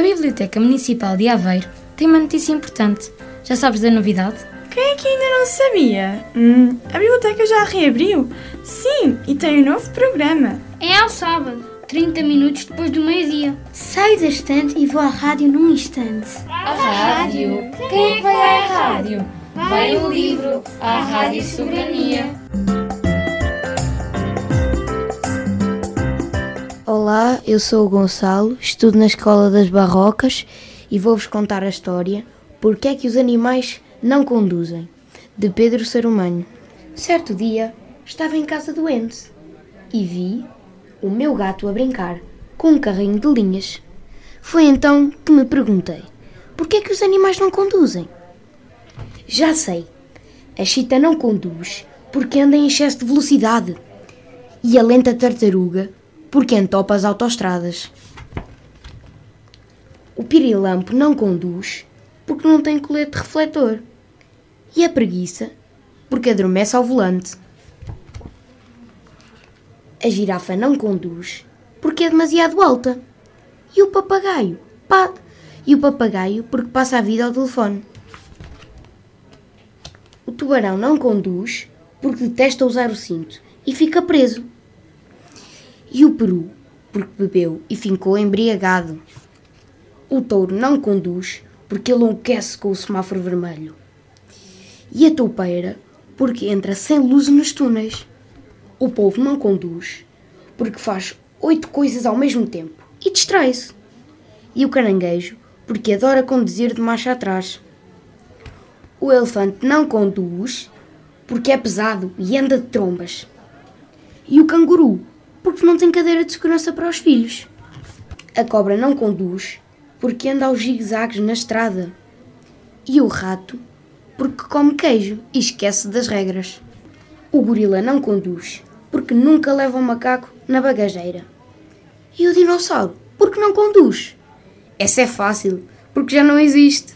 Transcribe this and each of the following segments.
A Biblioteca Municipal de Aveiro tem uma notícia importante. Já sabes da novidade? Quem é que ainda não sabia? Hum, a biblioteca já reabriu? Sim, e tem um novo programa. É ao sábado, 30 minutos depois do meio-dia. Saio da estante e vou à rádio num instante. A rádio? Quem é que vai à rádio? Vai o livro, à Rádio Soberania. Olá, eu sou o Gonçalo, estudo na Escola das Barrocas e vou-vos contar a história Porque é que os animais não conduzem, de Pedro Sarumanho. Certo dia, estava em casa doente e vi o meu gato a brincar com um carrinho de linhas. Foi então que me perguntei: por que é que os animais não conduzem? Já sei. A chita não conduz porque anda em excesso de velocidade. E a lenta tartaruga porque entopa as autoestradas. O pirilampo não conduz porque não tem colete refletor. E a preguiça porque adormece ao volante. A girafa não conduz porque é demasiado alta. E o papagaio? Pá. E o papagaio porque passa a vida ao telefone. O tubarão não conduz porque detesta usar o cinto e fica preso. E o peru porque bebeu e ficou embriagado. O touro não conduz porque enlouquece com o semáforo vermelho. E a toupeira porque entra sem luz nos túneis. O povo não conduz porque faz oito coisas ao mesmo tempo e distrai-se. E o caranguejo porque adora conduzir de marcha atrás. O elefante não conduz porque é pesado e anda de trombas. E o canguru porque não tem cadeira de segurança para os filhos. A cobra não conduz porque anda aos zigue-zagues na estrada. E o rato porque come queijo e esquece das regras. O gorila não conduz porque nunca leva um macaco na bagageira. E o dinossauro porque não conduz. Essa é fácil, porque já não existe.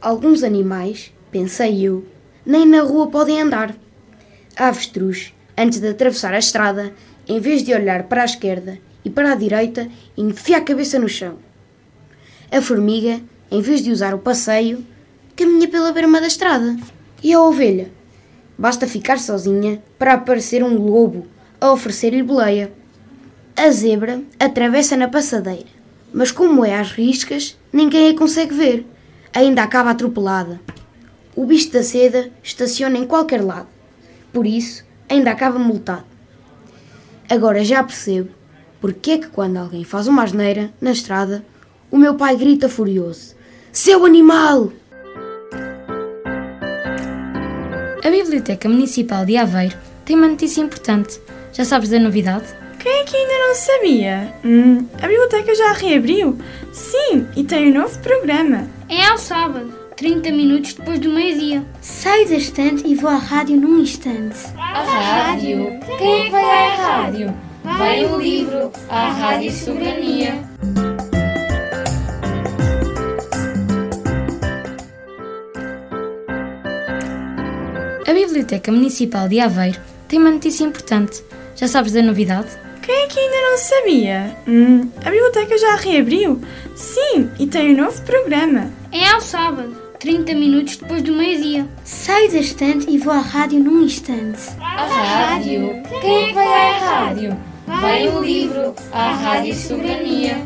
Alguns animais, pensei eu, nem na rua podem andar. A avestruz, antes de atravessar a estrada, em vez de olhar para a esquerda e para a direita, enfia a cabeça no chão. A formiga, em vez de usar o passeio, caminha pela berma da estrada. E a ovelha? Basta ficar sozinha para aparecer um lobo a oferecer-lhe boleia. A zebra atravessa na passadeira, mas como é às riscas, ninguém a consegue ver. Ainda acaba atropelada. O bicho da seda estaciona em qualquer lado. Por isso, ainda acaba multado. Agora já percebo porque é que quando alguém faz uma asneira na estrada, o meu pai grita furioso: Seu animal! A Biblioteca Municipal de Aveiro tem uma notícia importante. Já sabes da novidade? Quem é que ainda não sabia? Hum, a biblioteca já reabriu? Sim, e tem um novo programa. É ao sábado, 30 minutos depois do meio-dia. Saio da estante e vou à rádio num instante. A rádio? Quem é que vai à rádio? Vai o livro, à Rádio Soberania. A Biblioteca Municipal de Aveiro tem uma notícia importante. Já sabes da novidade? Quem é que ainda não sabia? Hum, a biblioteca já reabriu? Sim, e tem um novo programa. É ao sábado, 30 minutos depois do meio-dia. Saio da estante e vou à rádio num instante. A rádio? Quem é que vai à rádio? Vai o livro, à Rádio Soberania.